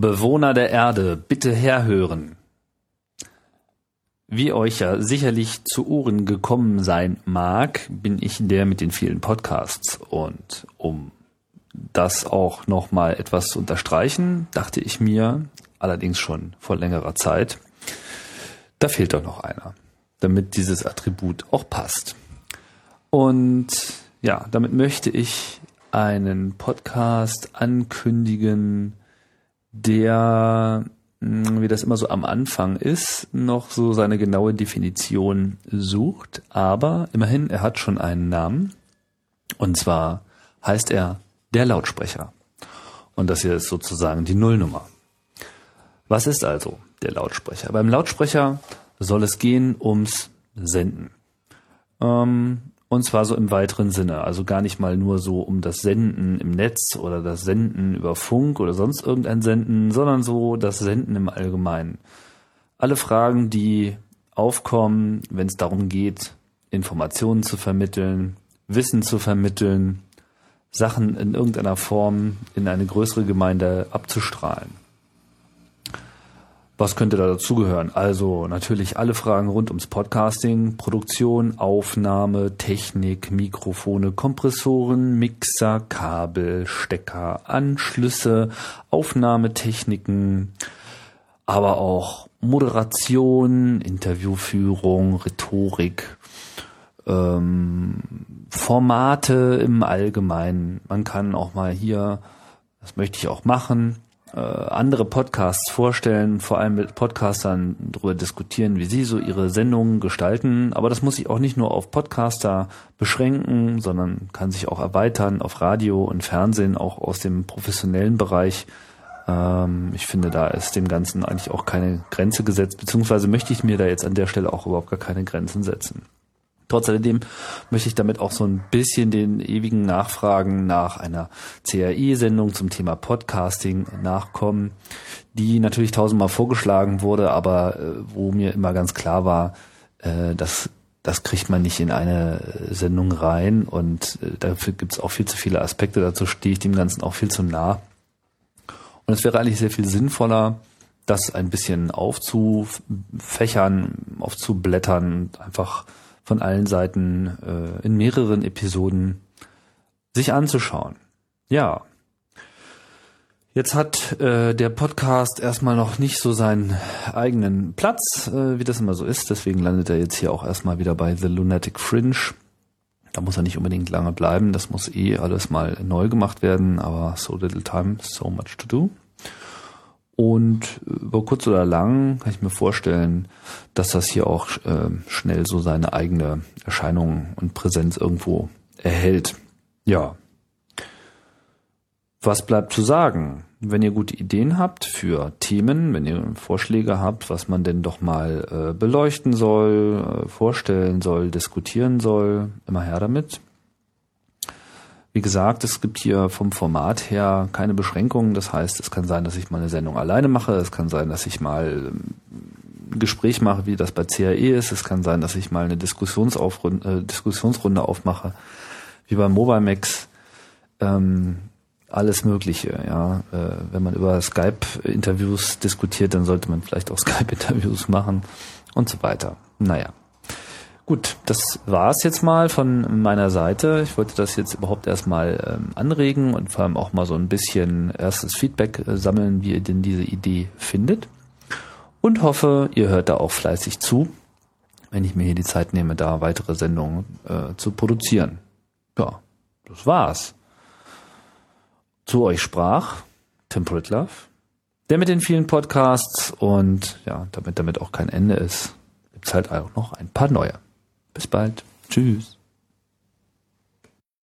Bewohner der Erde, bitte herhören. Wie euch ja sicherlich zu Ohren gekommen sein mag, bin ich der mit den vielen Podcasts. Und um das auch nochmal etwas zu unterstreichen, dachte ich mir, allerdings schon vor längerer Zeit, da fehlt doch noch einer, damit dieses Attribut auch passt. Und ja, damit möchte ich einen Podcast ankündigen, der, hm, wie das immer so am Anfang ist, noch so seine genaue Definition sucht. Aber immerhin, er hat schon einen Namen. Und zwar heißt er der Lautsprecher. Und das hier ist sozusagen die Nullnummer. Was ist also der Lautsprecher? Beim Lautsprecher soll es gehen ums Senden. Ähm, und zwar so im weiteren Sinne, also gar nicht mal nur so um das Senden im Netz oder das Senden über Funk oder sonst irgendein Senden, sondern so das Senden im Allgemeinen. Alle Fragen, die aufkommen, wenn es darum geht, Informationen zu vermitteln, Wissen zu vermitteln, Sachen in irgendeiner Form in eine größere Gemeinde abzustrahlen. Was könnte da dazugehören? Also natürlich alle Fragen rund ums Podcasting, Produktion, Aufnahme, Technik, Mikrofone, Kompressoren, Mixer, Kabel, Stecker, Anschlüsse, Aufnahmetechniken, aber auch Moderation, Interviewführung, Rhetorik, ähm, Formate im Allgemeinen. Man kann auch mal hier, das möchte ich auch machen, äh, andere Podcasts vorstellen, vor allem mit Podcastern darüber diskutieren, wie sie so ihre Sendungen gestalten. Aber das muss sich auch nicht nur auf Podcaster beschränken, sondern kann sich auch erweitern auf Radio und Fernsehen, auch aus dem professionellen Bereich. Ähm, ich finde, da ist dem Ganzen eigentlich auch keine Grenze gesetzt, beziehungsweise möchte ich mir da jetzt an der Stelle auch überhaupt gar keine Grenzen setzen. Trotz alledem möchte ich damit auch so ein bisschen den ewigen Nachfragen nach einer CRI-Sendung zum Thema Podcasting nachkommen, die natürlich tausendmal vorgeschlagen wurde, aber äh, wo mir immer ganz klar war, äh, dass das kriegt man nicht in eine Sendung rein und äh, dafür gibt es auch viel zu viele Aspekte, dazu stehe ich dem Ganzen auch viel zu nah. Und es wäre eigentlich sehr viel sinnvoller, das ein bisschen aufzufächern, aufzublättern, einfach von allen Seiten äh, in mehreren Episoden sich anzuschauen. Ja. Jetzt hat äh, der Podcast erstmal noch nicht so seinen eigenen Platz, äh, wie das immer so ist. Deswegen landet er jetzt hier auch erstmal wieder bei The Lunatic Fringe. Da muss er nicht unbedingt lange bleiben. Das muss eh alles mal neu gemacht werden. Aber so little time, so much to do. Und über kurz oder lang kann ich mir vorstellen, dass das hier auch äh, schnell so seine eigene Erscheinung und Präsenz irgendwo erhält. Ja. Was bleibt zu sagen? Wenn ihr gute Ideen habt für Themen, wenn ihr Vorschläge habt, was man denn doch mal äh, beleuchten soll, äh, vorstellen soll, diskutieren soll, immer her damit. Wie gesagt, es gibt hier vom Format her keine Beschränkungen. Das heißt, es kann sein, dass ich mal eine Sendung alleine mache. Es kann sein, dass ich mal ähm, ein Gespräch mache, wie das bei CAE ist. Es kann sein, dass ich mal eine Diskussionsaufrunde, äh, Diskussionsrunde aufmache, wie beim Mobile Max. Ähm, alles Mögliche, ja. Äh, wenn man über Skype-Interviews diskutiert, dann sollte man vielleicht auch Skype-Interviews machen und so weiter. Naja. Gut, das war's jetzt mal von meiner Seite. Ich wollte das jetzt überhaupt erstmal ähm, anregen und vor allem auch mal so ein bisschen erstes Feedback äh, sammeln, wie ihr denn diese Idee findet. Und hoffe, ihr hört da auch fleißig zu, wenn ich mir hier die Zeit nehme, da weitere Sendungen äh, zu produzieren. Ja, das war's. Zu euch sprach Temperate Love, der mit den vielen Podcasts und ja, damit damit auch kein Ende ist, gibt's halt auch noch ein paar neue. Bis bald. Tschüss.